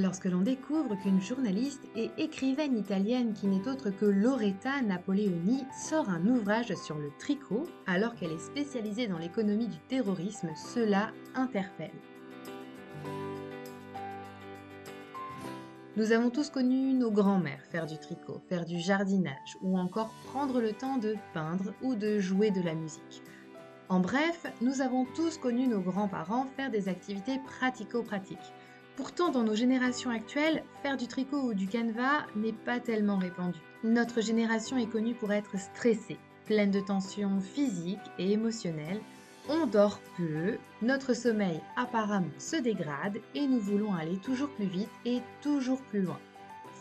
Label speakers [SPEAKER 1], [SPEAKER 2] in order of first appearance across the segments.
[SPEAKER 1] Lorsque l'on découvre qu'une journaliste et écrivaine italienne qui n'est autre que Loretta Napoleoni sort un ouvrage sur le tricot alors qu'elle est spécialisée dans l'économie du terrorisme, cela interpelle. Nous avons tous connu nos grands-mères faire du tricot, faire du jardinage ou encore prendre le temps de peindre ou de jouer de la musique. En bref, nous avons tous connu nos grands-parents faire des activités pratico-pratiques. Pourtant, dans nos générations actuelles, faire du tricot ou du canevas n'est pas tellement répandu. Notre génération est connue pour être stressée, pleine de tensions physiques et émotionnelles, on dort peu, notre sommeil apparemment se dégrade et nous voulons aller toujours plus vite et toujours plus loin.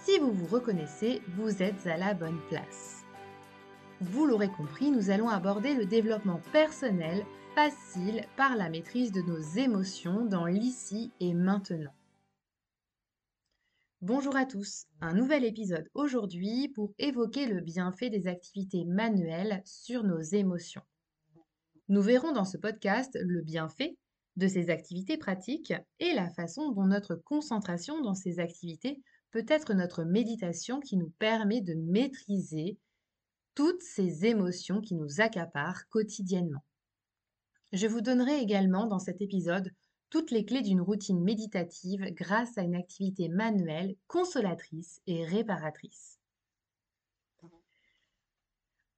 [SPEAKER 1] Si vous vous reconnaissez, vous êtes à la bonne place. Vous l'aurez compris, nous allons aborder le développement personnel facile par la maîtrise de nos émotions dans l'ici et maintenant. Bonjour à tous, un nouvel épisode aujourd'hui pour évoquer le bienfait des activités manuelles sur nos émotions. Nous verrons dans ce podcast le bienfait de ces activités pratiques et la façon dont notre concentration dans ces activités peut être notre méditation qui nous permet de maîtriser toutes ces émotions qui nous accaparent quotidiennement. Je vous donnerai également dans cet épisode toutes les clés d'une routine méditative grâce à une activité manuelle consolatrice et réparatrice.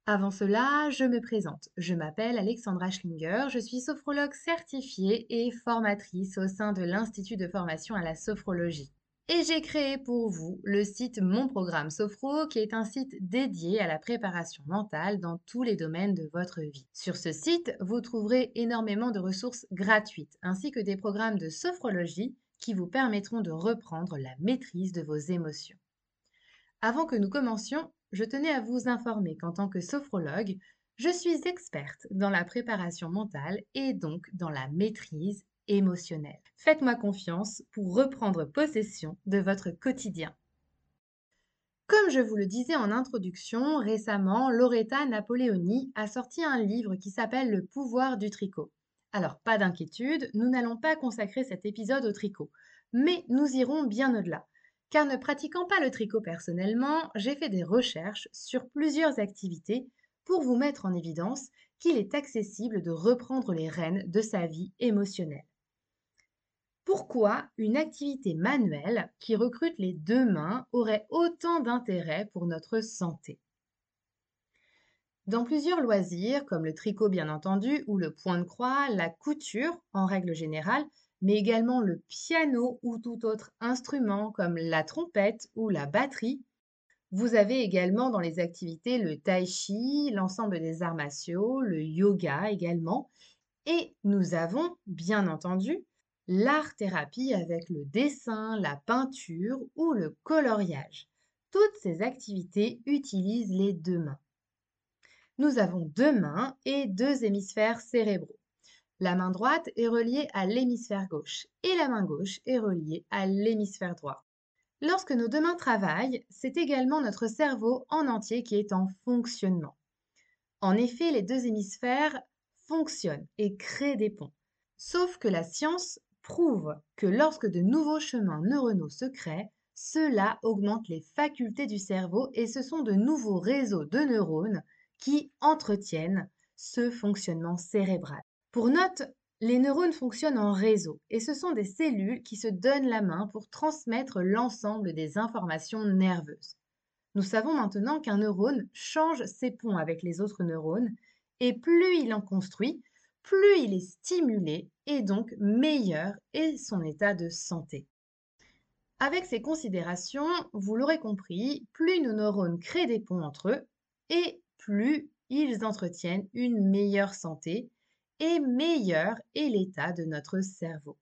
[SPEAKER 1] Avant cela, je me présente. Je m'appelle Alexandra Schlinger, je suis sophrologue certifiée et formatrice au sein de l'Institut de formation à la sophrologie. Et j'ai créé pour vous le site Mon Programme Sophro, qui est un site dédié à la préparation mentale dans tous les domaines de votre vie. Sur ce site, vous trouverez énormément de ressources gratuites, ainsi que des programmes de sophrologie qui vous permettront de reprendre la maîtrise de vos émotions. Avant que nous commencions, je tenais à vous informer qu'en tant que sophrologue, je suis experte dans la préparation mentale et donc dans la maîtrise émotionnelle. Faites-moi confiance pour reprendre possession de votre quotidien. Comme je vous le disais en introduction, récemment, Loretta Napoleoni a sorti un livre qui s'appelle Le pouvoir du tricot. Alors, pas d'inquiétude, nous n'allons pas consacrer cet épisode au tricot, mais nous irons bien au-delà car ne pratiquant pas le tricot personnellement, j'ai fait des recherches sur plusieurs activités pour vous mettre en évidence qu'il est accessible de reprendre les rênes de sa vie émotionnelle. Pourquoi une activité manuelle qui recrute les deux mains aurait autant d'intérêt pour notre santé? Dans plusieurs loisirs, comme le tricot bien entendu, ou le point de croix, la couture en règle générale, mais également le piano ou tout autre instrument comme la trompette ou la batterie. Vous avez également dans les activités le tai chi, l'ensemble des arts martiaux, le yoga également. Et nous avons, bien entendu, l'art-thérapie avec le dessin, la peinture ou le coloriage. Toutes ces activités utilisent les deux mains. Nous avons deux mains et deux hémisphères cérébraux. La main droite est reliée à l'hémisphère gauche et la main gauche est reliée à l'hémisphère droit. Lorsque nos deux mains travaillent, c'est également notre cerveau en entier qui est en fonctionnement. En effet, les deux hémisphères fonctionnent et créent des ponts. Sauf que la science prouve que lorsque de nouveaux chemins neuronaux se créent, cela augmente les facultés du cerveau et ce sont de nouveaux réseaux de neurones qui entretiennent ce fonctionnement cérébral. Pour note, les neurones fonctionnent en réseau et ce sont des cellules qui se donnent la main pour transmettre l'ensemble des informations nerveuses. Nous savons maintenant qu'un neurone change ses ponts avec les autres neurones et plus il en construit, plus il est stimulé et donc meilleur est son état de santé. Avec ces considérations, vous l'aurez compris, plus nos neurones créent des ponts entre eux et plus ils entretiennent une meilleure santé et meilleur est l'état de notre cerveau.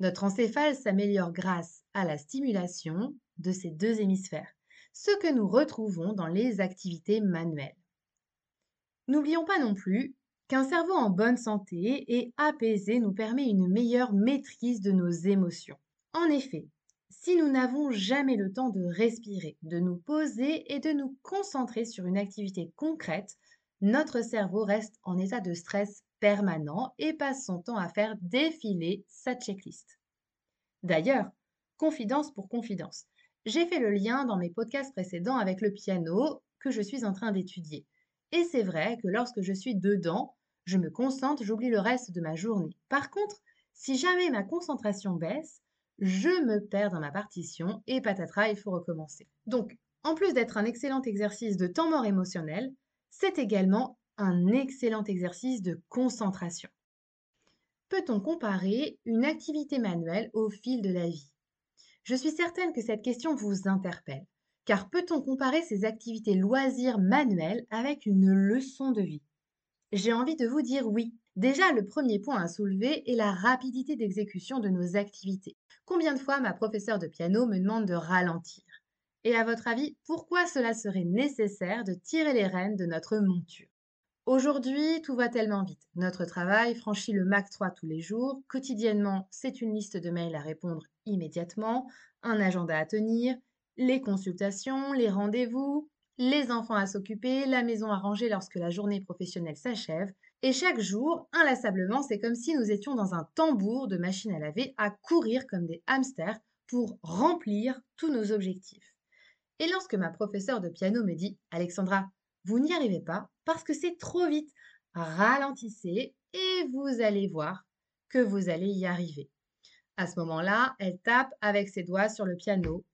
[SPEAKER 1] Notre encéphale s'améliore grâce à la stimulation de ces deux hémisphères, ce que nous retrouvons dans les activités manuelles. N'oublions pas non plus qu'un cerveau en bonne santé et apaisé nous permet une meilleure maîtrise de nos émotions. En effet, si nous n'avons jamais le temps de respirer, de nous poser et de nous concentrer sur une activité concrète, notre cerveau reste en état de stress permanent et passe son temps à faire défiler sa checklist. D'ailleurs, confidence pour confidence. J'ai fait le lien dans mes podcasts précédents avec le piano que je suis en train d'étudier. Et c'est vrai que lorsque je suis dedans, je me concentre, j'oublie le reste de ma journée. Par contre, si jamais ma concentration baisse, je me perds dans ma partition et patatras, il faut recommencer. Donc, en plus d'être un excellent exercice de temps mort émotionnel, c'est également un excellent exercice de concentration. Peut-on comparer une activité manuelle au fil de la vie? Je suis certaine que cette question vous interpelle, car peut-on comparer ces activités loisirs manuelles avec une leçon de vie? J'ai envie de vous dire oui. Déjà, le premier point à soulever est la rapidité d'exécution de nos activités. Combien de fois ma professeure de piano me demande de ralentir? Et à votre avis, pourquoi cela serait nécessaire de tirer les rênes de notre monture? Aujourd'hui, tout va tellement vite. Notre travail franchit le Mac 3 tous les jours. Quotidiennement, c'est une liste de mails à répondre immédiatement, un agenda à tenir, les consultations, les rendez-vous, les enfants à s'occuper, la maison à ranger lorsque la journée professionnelle s'achève. Et chaque jour, inlassablement, c'est comme si nous étions dans un tambour de machine à laver à courir comme des hamsters pour remplir tous nos objectifs. Et lorsque ma professeure de piano me dit Alexandra, vous n'y arrivez pas parce que c'est trop vite. Ralentissez et vous allez voir que vous allez y arriver. À ce moment-là, elle tape avec ses doigts sur le piano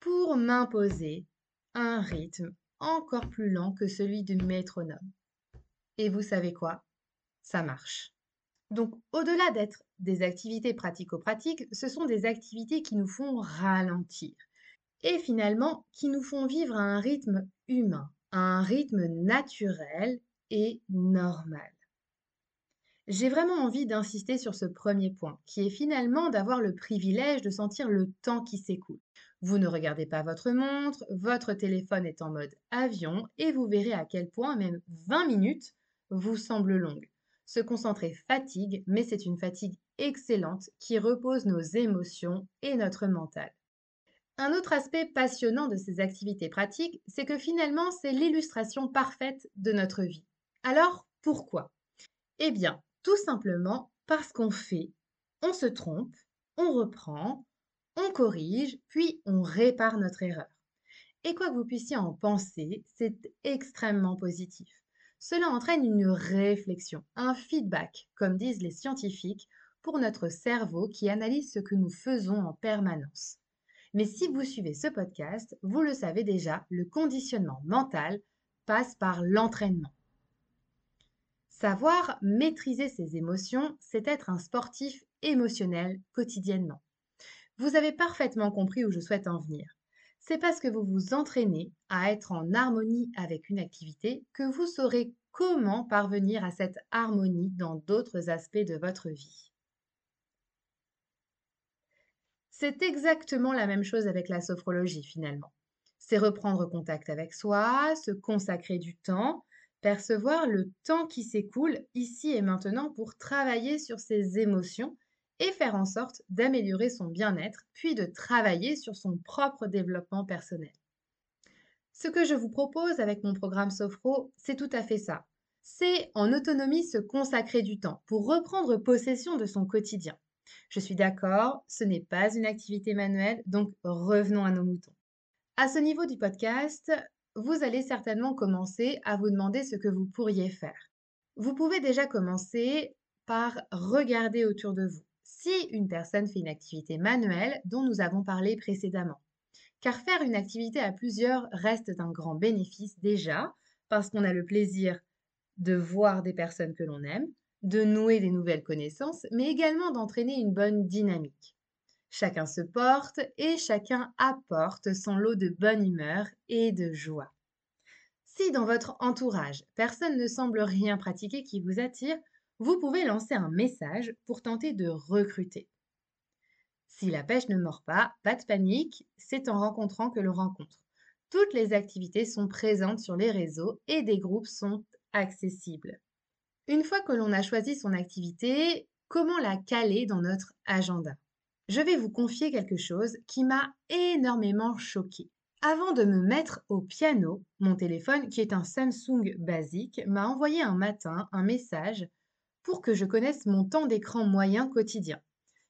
[SPEAKER 1] pour m'imposer un rythme encore plus lent que celui du métronome. Et vous savez quoi? Ça marche. Donc, au-delà d'être des activités pratico-pratiques, ce sont des activités qui nous font ralentir et finalement qui nous font vivre à un rythme humain, un rythme naturel et normal. J'ai vraiment envie d'insister sur ce premier point, qui est finalement d'avoir le privilège de sentir le temps qui s'écoule. Vous ne regardez pas votre montre, votre téléphone est en mode avion et vous verrez à quel point même 20 minutes vous semblent longues. Se concentrer fatigue, mais c'est une fatigue excellente qui repose nos émotions et notre mental. Un autre aspect passionnant de ces activités pratiques, c'est que finalement, c'est l'illustration parfaite de notre vie. Alors, pourquoi? Eh bien, tout simplement parce qu'on fait, on se trompe, on reprend, on corrige, puis on répare notre erreur. Et quoi que vous puissiez en penser, c'est extrêmement positif. Cela entraîne une réflexion, un feedback, comme disent les scientifiques, pour notre cerveau qui analyse ce que nous faisons en permanence. Mais si vous suivez ce podcast, vous le savez déjà, le conditionnement mental passe par l'entraînement. Savoir maîtriser ses émotions, c'est être un sportif émotionnel quotidiennement. Vous avez parfaitement compris où je souhaite en venir. C'est parce que vous vous entraînez à être en harmonie avec une activité que vous saurez comment parvenir à cette harmonie dans d'autres aspects de votre vie. C'est exactement la même chose avec la sophrologie finalement. C'est reprendre contact avec soi, se consacrer du temps, percevoir le temps qui s'écoule ici et maintenant pour travailler sur ses émotions et faire en sorte d'améliorer son bien-être, puis de travailler sur son propre développement personnel. Ce que je vous propose avec mon programme Sophro, c'est tout à fait ça. C'est en autonomie se consacrer du temps pour reprendre possession de son quotidien. Je suis d'accord, ce n'est pas une activité manuelle, donc revenons à nos moutons. À ce niveau du podcast, vous allez certainement commencer à vous demander ce que vous pourriez faire. Vous pouvez déjà commencer par regarder autour de vous si une personne fait une activité manuelle dont nous avons parlé précédemment. Car faire une activité à plusieurs reste un grand bénéfice déjà, parce qu'on a le plaisir de voir des personnes que l'on aime, de nouer des nouvelles connaissances, mais également d'entraîner une bonne dynamique. Chacun se porte et chacun apporte son lot de bonne humeur et de joie. Si dans votre entourage, personne ne semble rien pratiquer qui vous attire, vous pouvez lancer un message pour tenter de recruter. Si la pêche ne mord pas, pas de panique, c'est en rencontrant que l'on rencontre. Toutes les activités sont présentes sur les réseaux et des groupes sont accessibles. Une fois que l'on a choisi son activité, comment la caler dans notre agenda? Je vais vous confier quelque chose qui m'a énormément choqué. Avant de me mettre au piano, mon téléphone, qui est un Samsung basique, m'a envoyé un matin un message pour que je connaisse mon temps d'écran moyen quotidien.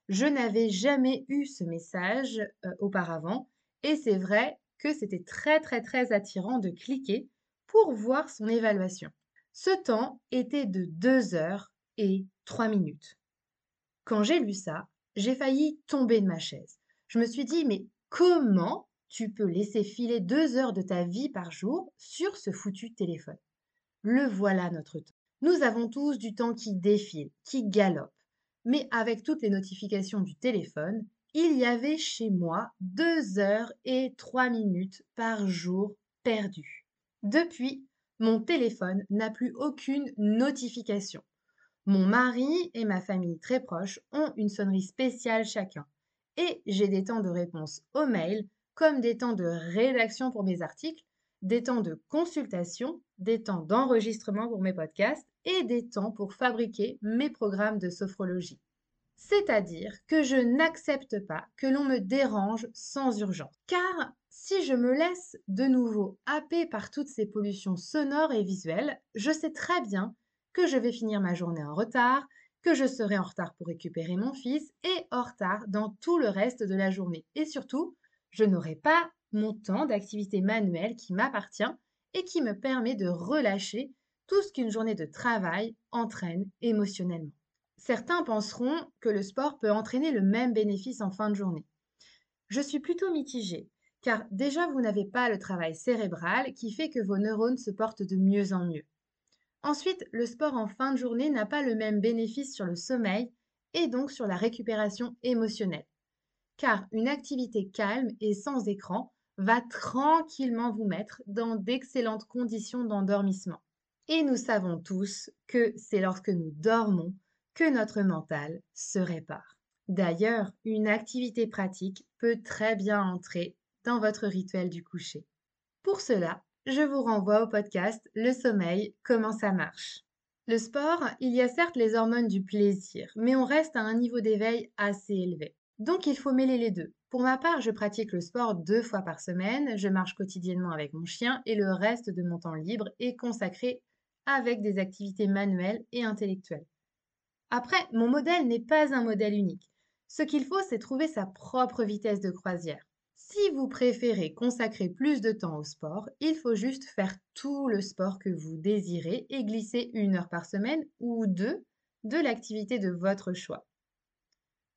[SPEAKER 1] Je n'avais jamais eu ce message euh, auparavant et c'est vrai que c'était très très très attirant de cliquer pour voir son évaluation. Ce temps était de 2 heures et 3 minutes. Quand j'ai lu ça, j'ai failli tomber de ma chaise. Je me suis dit, mais comment tu peux laisser filer deux heures de ta vie par jour sur ce foutu téléphone? Le voilà notre temps. Nous avons tous du temps qui défile, qui galope. Mais avec toutes les notifications du téléphone, il y avait chez moi deux heures et trois minutes par jour perdues. Depuis, mon téléphone n'a plus aucune notification. Mon mari et ma famille très proches ont une sonnerie spéciale chacun. Et j'ai des temps de réponse aux mails, comme des temps de rédaction pour mes articles, des temps de consultation, des temps d'enregistrement pour mes podcasts et des temps pour fabriquer mes programmes de sophrologie. C'est-à-dire que je n'accepte pas que l'on me dérange sans urgence. Car si je me laisse de nouveau happer par toutes ces pollutions sonores et visuelles, je sais très bien que je vais finir ma journée en retard, que je serai en retard pour récupérer mon fils et en retard dans tout le reste de la journée. Et surtout, je n'aurai pas mon temps d'activité manuelle qui m'appartient et qui me permet de relâcher tout ce qu'une journée de travail entraîne émotionnellement. Certains penseront que le sport peut entraîner le même bénéfice en fin de journée. Je suis plutôt mitigée, car déjà vous n'avez pas le travail cérébral qui fait que vos neurones se portent de mieux en mieux. Ensuite, le sport en fin de journée n'a pas le même bénéfice sur le sommeil et donc sur la récupération émotionnelle. Car une activité calme et sans écran va tranquillement vous mettre dans d'excellentes conditions d'endormissement. Et nous savons tous que c'est lorsque nous dormons que notre mental se répare. D'ailleurs, une activité pratique peut très bien entrer dans votre rituel du coucher. Pour cela, je vous renvoie au podcast Le sommeil, comment ça marche. Le sport, il y a certes les hormones du plaisir, mais on reste à un niveau d'éveil assez élevé. Donc il faut mêler les deux. Pour ma part, je pratique le sport deux fois par semaine, je marche quotidiennement avec mon chien et le reste de mon temps libre est consacré avec des activités manuelles et intellectuelles. Après, mon modèle n'est pas un modèle unique. Ce qu'il faut, c'est trouver sa propre vitesse de croisière. Si vous préférez consacrer plus de temps au sport, il faut juste faire tout le sport que vous désirez et glisser une heure par semaine ou deux de l'activité de votre choix.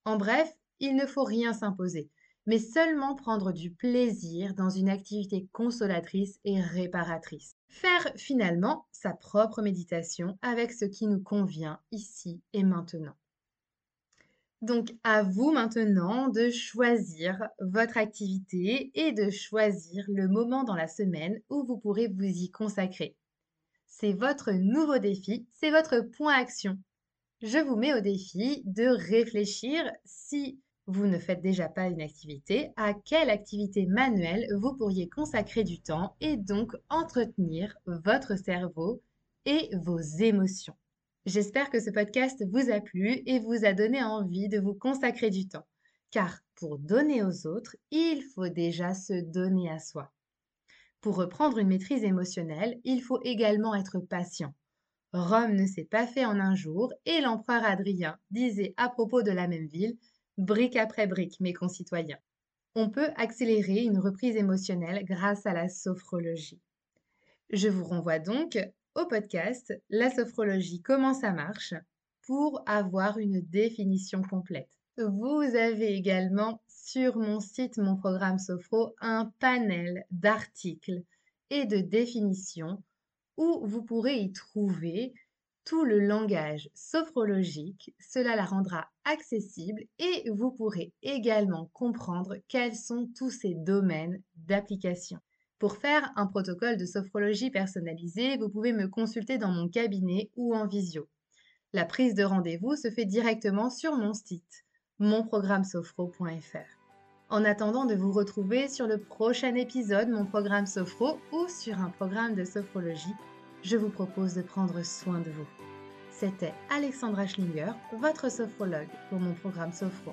[SPEAKER 1] En bref, il ne faut rien s'imposer, mais seulement prendre du plaisir dans une activité consolatrice et réparatrice. Faire finalement sa propre méditation avec ce qui nous convient ici et maintenant. Donc, à vous maintenant de choisir votre activité et de choisir le moment dans la semaine où vous pourrez vous y consacrer. C'est votre nouveau défi, c'est votre point action. Je vous mets au défi de réfléchir si vous ne faites déjà pas une activité, à quelle activité manuelle vous pourriez consacrer du temps et donc entretenir votre cerveau et vos émotions. J'espère que ce podcast vous a plu et vous a donné envie de vous consacrer du temps. Car pour donner aux autres, il faut déjà se donner à soi. Pour reprendre une maîtrise émotionnelle, il faut également être patient. Rome ne s'est pas fait en un jour et l'empereur Adrien disait à propos de la même ville, brique après brique, mes concitoyens. On peut accélérer une reprise émotionnelle grâce à la sophrologie. Je vous renvoie donc au podcast La sophrologie, comment ça marche pour avoir une définition complète. Vous avez également sur mon site, mon programme Sophro, un panel d'articles et de définitions où vous pourrez y trouver tout le langage sophrologique. Cela la rendra accessible et vous pourrez également comprendre quels sont tous ces domaines d'application. Pour faire un protocole de sophrologie personnalisé, vous pouvez me consulter dans mon cabinet ou en visio. La prise de rendez-vous se fait directement sur mon site, monprogrammesofro.fr. En attendant de vous retrouver sur le prochain épisode Mon programme Sophro ou sur un programme de sophrologie, je vous propose de prendre soin de vous. C'était Alexandra Schlinger, votre sophrologue pour mon programme Sophro.